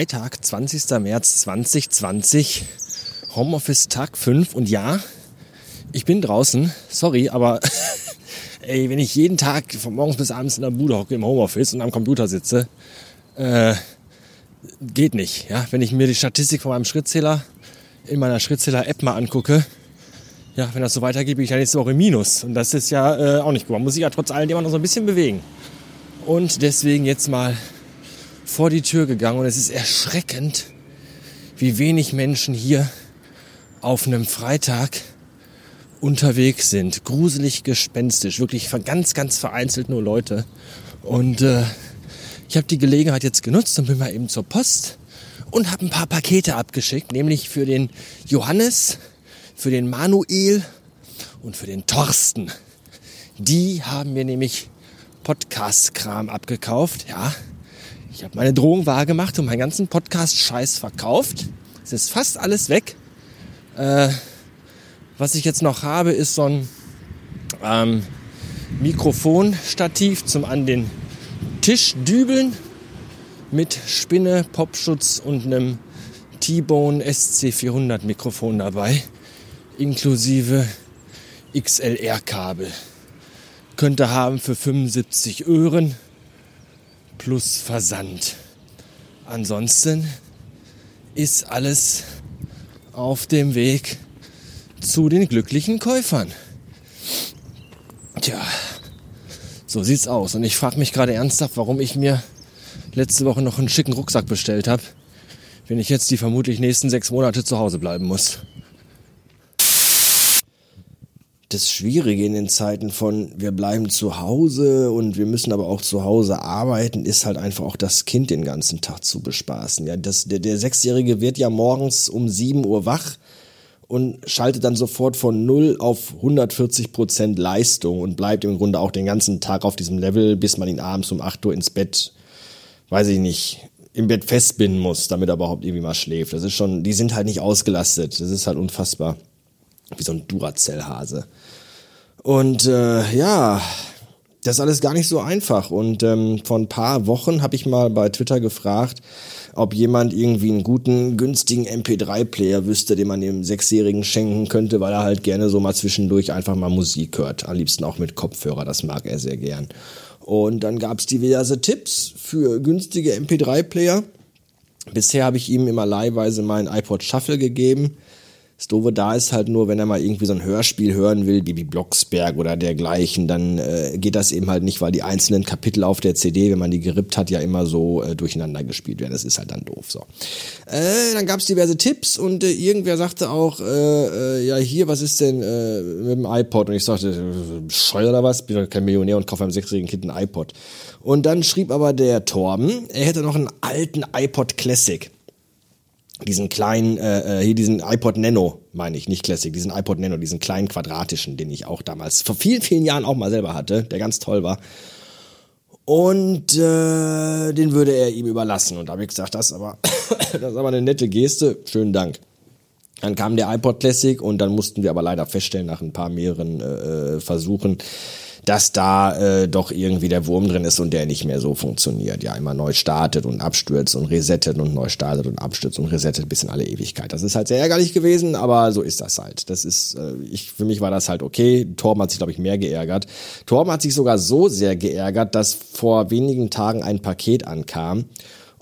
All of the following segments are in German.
Freitag, 20. März 2020, Homeoffice Tag 5 und ja, ich bin draußen, sorry, aber ey, wenn ich jeden Tag von morgens bis abends in der Bude hocke im Homeoffice und am Computer sitze, äh, geht nicht. Ja? Wenn ich mir die Statistik von meinem Schrittzähler in meiner Schrittzähler-App mal angucke, ja, wenn das so weitergeht, bin ich dann nächste Woche Minus. Und das ist ja äh, auch nicht gut. Man muss sich ja trotz allem immer noch so ein bisschen bewegen. Und deswegen jetzt mal vor die Tür gegangen und es ist erschreckend, wie wenig Menschen hier auf einem Freitag unterwegs sind. Gruselig gespenstisch, wirklich ganz, ganz vereinzelt nur Leute. Und äh, ich habe die Gelegenheit jetzt genutzt und bin mal eben zur Post und habe ein paar Pakete abgeschickt, nämlich für den Johannes, für den Manuel und für den Thorsten. Die haben mir nämlich Podcast-Kram abgekauft, ja. Ich habe meine Drohung wahrgemacht und meinen ganzen Podcast-Scheiß verkauft. Es ist fast alles weg. Äh, was ich jetzt noch habe, ist so ein ähm, Mikrofonstativ zum an den Tisch dübeln mit Spinne, Popschutz und einem T-Bone SC400 Mikrofon dabei, inklusive XLR-Kabel. Könnte haben für 75 Öhren plus Versand. Ansonsten ist alles auf dem Weg zu den glücklichen Käufern. Tja, so sieht's aus. Und ich frage mich gerade ernsthaft, warum ich mir letzte Woche noch einen schicken Rucksack bestellt habe, wenn ich jetzt die vermutlich nächsten sechs Monate zu Hause bleiben muss das Schwierige in den Zeiten von wir bleiben zu Hause und wir müssen aber auch zu Hause arbeiten, ist halt einfach auch das Kind den ganzen Tag zu bespaßen. Ja, das, der, der Sechsjährige wird ja morgens um sieben Uhr wach und schaltet dann sofort von null auf 140 Prozent Leistung und bleibt im Grunde auch den ganzen Tag auf diesem Level, bis man ihn abends um acht Uhr ins Bett, weiß ich nicht, im Bett festbinden muss, damit er überhaupt irgendwie mal schläft. Das ist schon, die sind halt nicht ausgelastet. Das ist halt unfassbar. Wie so ein Duracell-Hase. Und äh, ja, das ist alles gar nicht so einfach. Und ähm, vor ein paar Wochen habe ich mal bei Twitter gefragt, ob jemand irgendwie einen guten, günstigen MP3-Player wüsste, den man dem Sechsjährigen schenken könnte, weil er halt gerne so mal zwischendurch einfach mal Musik hört. Am liebsten auch mit Kopfhörer, das mag er sehr gern. Und dann gab es diverse Tipps für günstige MP3-Player. Bisher habe ich ihm immer leihweise meinen iPod Shuffle gegeben. Das Doofe da ist halt nur, wenn er mal irgendwie so ein Hörspiel hören will, Bibi Blocksberg oder dergleichen, dann äh, geht das eben halt nicht, weil die einzelnen Kapitel auf der CD, wenn man die gerippt hat, ja immer so äh, durcheinander gespielt werden. Das ist halt dann doof. So. Äh, dann gab es diverse Tipps und äh, irgendwer sagte auch, äh, äh, ja hier, was ist denn äh, mit dem iPod? Und ich sagte, äh, scheuer oder was? Bin doch kein Millionär und kaufe einem sechsjährigen Kind ein iPod. Und dann schrieb aber der Torben, er hätte noch einen alten iPod Classic diesen kleinen, äh, äh, hier diesen iPod Nano, meine ich, nicht Classic, diesen iPod Nano, diesen kleinen quadratischen, den ich auch damals vor vielen, vielen Jahren auch mal selber hatte, der ganz toll war. Und äh, den würde er ihm überlassen. Und da habe ich gesagt, das ist aber, das ist aber eine nette Geste, schönen Dank. Dann kam der iPod Classic und dann mussten wir aber leider feststellen, nach ein paar mehreren äh, äh Versuchen, dass da äh, doch irgendwie der Wurm drin ist und der nicht mehr so funktioniert. Ja, immer neu startet und abstürzt und resettet und neu startet und abstürzt und resettet bis in alle Ewigkeit. Das ist halt sehr ärgerlich gewesen, aber so ist das halt. Das ist, äh, ich, für mich war das halt okay. Torben hat sich, glaube ich, mehr geärgert. Torben hat sich sogar so sehr geärgert, dass vor wenigen Tagen ein Paket ankam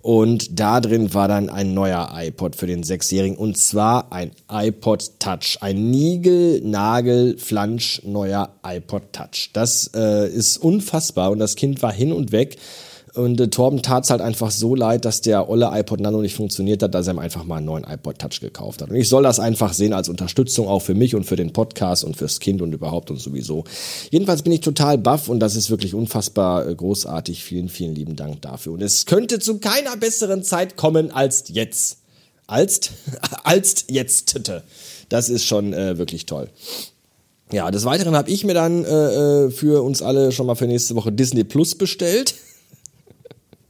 und da drin war dann ein neuer iPod für den Sechsjährigen. Und zwar ein iPod Touch. Ein Nigel, Nagel, Flansch neuer iPod Touch. Das äh, ist unfassbar. Und das Kind war hin und weg. Und äh, Torben tat es halt einfach so leid, dass der olle iPod Nano nicht funktioniert hat, dass er ihm einfach mal einen neuen iPod Touch gekauft hat. Und ich soll das einfach sehen als Unterstützung auch für mich und für den Podcast und fürs Kind und überhaupt und sowieso. Jedenfalls bin ich total baff und das ist wirklich unfassbar äh, großartig. Vielen, vielen lieben Dank dafür. Und es könnte zu keiner besseren Zeit kommen als jetzt. Als, als jetzt. Das ist schon äh, wirklich toll. Ja, des Weiteren habe ich mir dann äh, äh, für uns alle schon mal für nächste Woche Disney Plus bestellt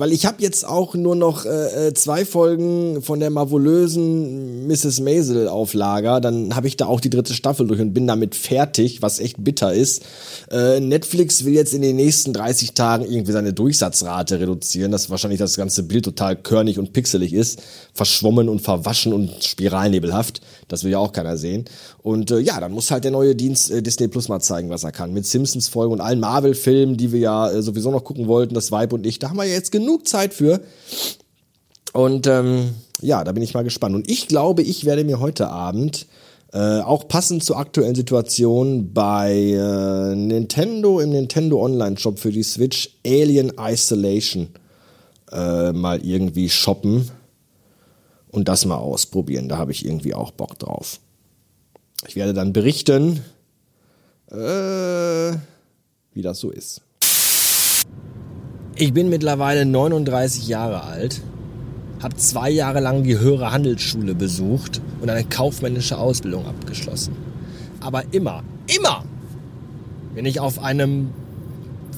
weil ich habe jetzt auch nur noch äh, äh, zwei Folgen von der marvolösen Mrs. Maisel auf Lager. Dann habe ich da auch die dritte Staffel durch und bin damit fertig, was echt bitter ist. Äh, Netflix will jetzt in den nächsten 30 Tagen irgendwie seine Durchsatzrate reduzieren, dass wahrscheinlich das ganze Bild total körnig und pixelig ist, verschwommen und verwaschen und spiralnebelhaft. Das will ja auch keiner sehen. Und äh, ja, dann muss halt der neue Dienst äh, Disney Plus mal zeigen, was er kann. Mit Simpsons-Folgen und allen Marvel-Filmen, die wir ja äh, sowieso noch gucken wollten, das Vibe und ich. Da haben wir jetzt genug Zeit für. Und ähm, ja, da bin ich mal gespannt. Und ich glaube, ich werde mir heute Abend äh, auch passend zur aktuellen Situation bei äh, Nintendo im Nintendo Online Shop für die Switch Alien Isolation äh, mal irgendwie shoppen und das mal ausprobieren. Da habe ich irgendwie auch Bock drauf. Ich werde dann berichten, äh, wie das so ist. Ich bin mittlerweile 39 Jahre alt, habe zwei Jahre lang die höhere Handelsschule besucht und eine kaufmännische Ausbildung abgeschlossen. Aber immer, immer, wenn ich auf einem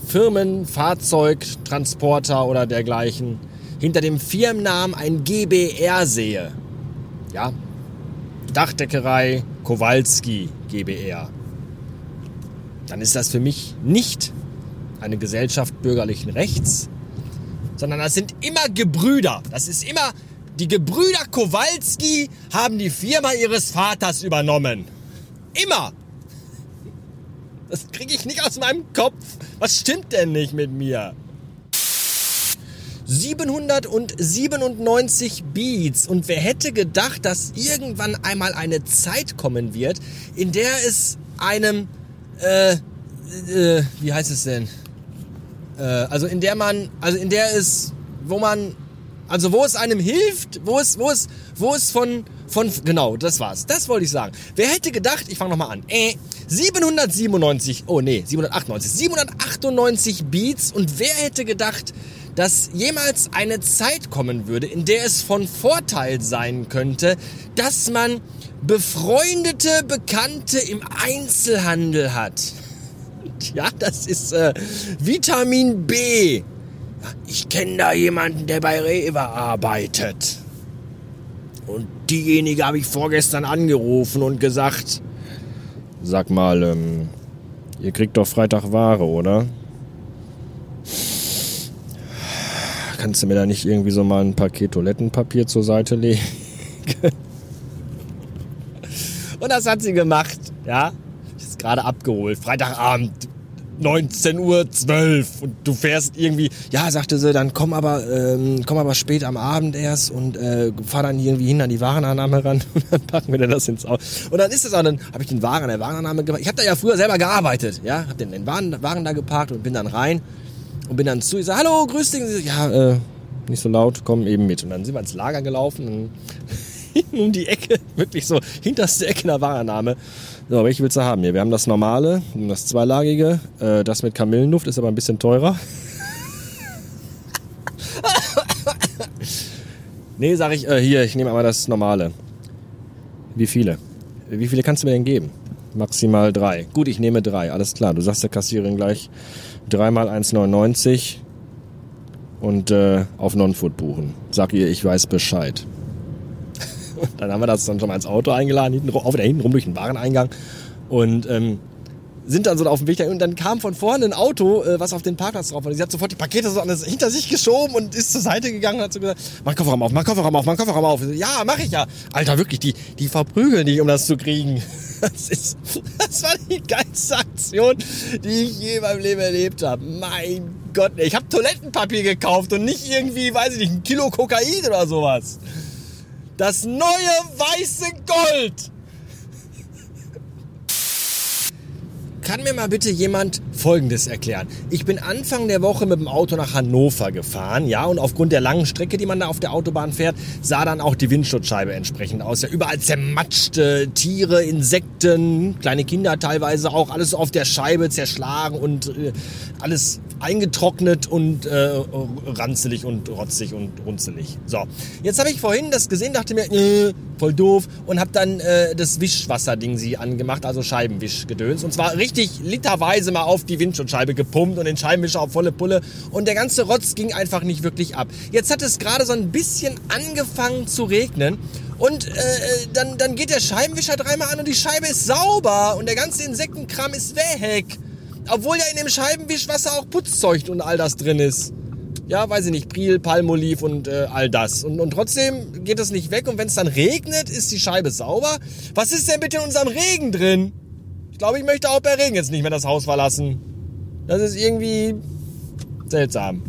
Firmenfahrzeug, Transporter oder dergleichen hinter dem Firmennamen ein GBR sehe, ja, Dachdeckerei Kowalski GBR, dann ist das für mich nicht eine Gesellschaft bürgerlichen Rechts, sondern das sind immer Gebrüder. Das ist immer, die Gebrüder Kowalski haben die Firma ihres Vaters übernommen. Immer. Das kriege ich nicht aus meinem Kopf. Was stimmt denn nicht mit mir? 797 Beats und wer hätte gedacht, dass irgendwann einmal eine Zeit kommen wird, in der es einem, äh, äh, wie heißt es denn? Äh, also in der man, also in der es, wo man, also wo es einem hilft, wo es, wo es, wo es von, von, genau, das war's. Das wollte ich sagen. Wer hätte gedacht, ich fange nochmal an. Äh, 797, oh nee, 798, 798 Beats und wer hätte gedacht, dass jemals eine Zeit kommen würde, in der es von Vorteil sein könnte, dass man befreundete Bekannte im Einzelhandel hat. Ja, das ist äh, Vitamin B. Ich kenne da jemanden, der bei Rewe arbeitet. Und diejenige habe ich vorgestern angerufen und gesagt, sag mal, ähm, ihr kriegt doch Freitag Ware, oder? Kannst du mir da nicht irgendwie so mal ein Paket Toilettenpapier zur Seite legen? und das hat sie gemacht, ja gerade abgeholt. Freitagabend, 19.12 Uhr und du fährst irgendwie, ja, sagte sie, dann komm aber, ähm, komm aber spät am Abend erst und äh, fahr dann irgendwie hin an die Warenannahme ran und dann packen wir dann das ins Auto. Und dann ist es auch, dann habe ich den Wagen an der Warenannahme gemacht. Ich habe da ja früher selber gearbeitet, ja, habe den, den Wagen, Wagen da geparkt und bin dann rein und bin dann zu, ich sage, hallo, grüß dich. Sie, ja, äh, nicht so laut, komm eben mit. Und dann sind wir ins Lager gelaufen und hinten um die Ecke, wirklich so hinterste Ecke der Warenannahme. So, welche willst du haben hier? Wir haben das normale, das zweilagige. Äh, das mit Kamillenduft ist aber ein bisschen teurer. nee, sag ich, äh, hier, ich nehme aber das normale. Wie viele? Wie viele kannst du mir denn geben? Maximal drei. Gut, ich nehme drei, alles klar. Du sagst der Kassiererin gleich dreimal 1,99 und äh, auf Non-Food buchen. Sag ihr, ich weiß Bescheid. dann haben wir das dann schon mal ins Auto eingeladen, hinten, auf hinten rum durch den Wareneingang. Und ähm, sind dann so auf dem Weg dahin und dann kam von vorne ein Auto, äh, was auf den Parkplatz drauf war. Sie hat sofort die Pakete so das, hinter sich geschoben und ist zur Seite gegangen und hat so gesagt, mach Kofferraum auf, mach Kofferraum auf, mach Kofferraum auf. Ja, mach ich ja. Alter, wirklich, die, die verprügeln dich, um das zu kriegen. Das, ist, das war die geilste Aktion, die ich je in meinem Leben erlebt habe. Mein Gott, ich habe Toilettenpapier gekauft und nicht irgendwie, weiß ich nicht, ein Kilo Kokain oder sowas. Das neue weiße Gold. Kann mir mal bitte jemand Folgendes erklären? Ich bin Anfang der Woche mit dem Auto nach Hannover gefahren, ja, und aufgrund der langen Strecke, die man da auf der Autobahn fährt, sah dann auch die Windschutzscheibe entsprechend aus. Ja, überall zermatschte Tiere, Insekten, kleine Kinder teilweise auch, alles auf der Scheibe zerschlagen und äh, alles eingetrocknet und äh, ranzelig und rotzig und runzelig. So, jetzt habe ich vorhin das gesehen, dachte mir, äh, voll doof und habe dann äh, das Wischwasserding sie angemacht, also Scheibenwischgedöns und zwar richtig literweise mal auf die Windschutzscheibe gepumpt und den Scheibenwischer auf volle Pulle und der ganze Rotz ging einfach nicht wirklich ab. Jetzt hat es gerade so ein bisschen angefangen zu regnen und äh, dann, dann geht der Scheibenwischer dreimal an und die Scheibe ist sauber und der ganze Insektenkram ist weg. Obwohl ja in dem Scheibenwischwasser auch Putzzeug und all das drin ist. Ja, weiß ich nicht, Priel, Palmoliv und äh, all das. Und, und trotzdem geht es nicht weg und wenn es dann regnet, ist die Scheibe sauber. Was ist denn bitte in unserem Regen drin? Ich glaube, ich möchte auch bei Regen jetzt nicht mehr das Haus verlassen. Das ist irgendwie seltsam.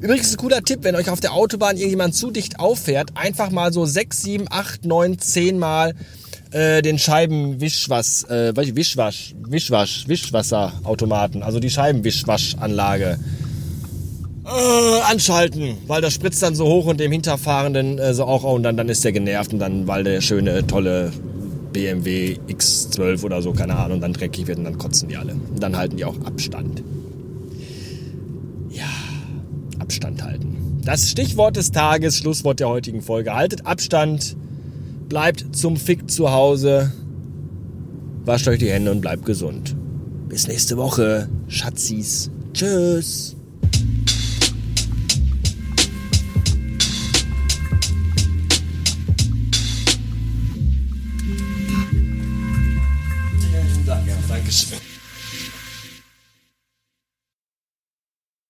Übrigens ein cooler Tipp, wenn euch auf der Autobahn irgendjemand zu dicht auffährt, einfach mal so 6, 7, 8, 9, 10 Mal äh, den Scheibenwischwasch, äh, Wischwasch, Wischwasch, Wischwasserautomaten, also die Scheibenwischwaschanlage äh, anschalten, weil das spritzt dann so hoch und dem Hinterfahrenden äh, so auch und dann, dann ist der genervt und dann, weil der schöne, tolle BMW X12 oder so, keine Ahnung, dann dreckig wird und dann kotzen die alle. Und dann halten die auch Abstand. Ja, Abstand halten. Das Stichwort des Tages, Schlusswort der heutigen Folge. Haltet Abstand, bleibt zum Fick zu Hause, wascht euch die Hände und bleibt gesund. Bis nächste Woche, Schatzis. Tschüss. Vielen Dank. Ja, Dankeschön.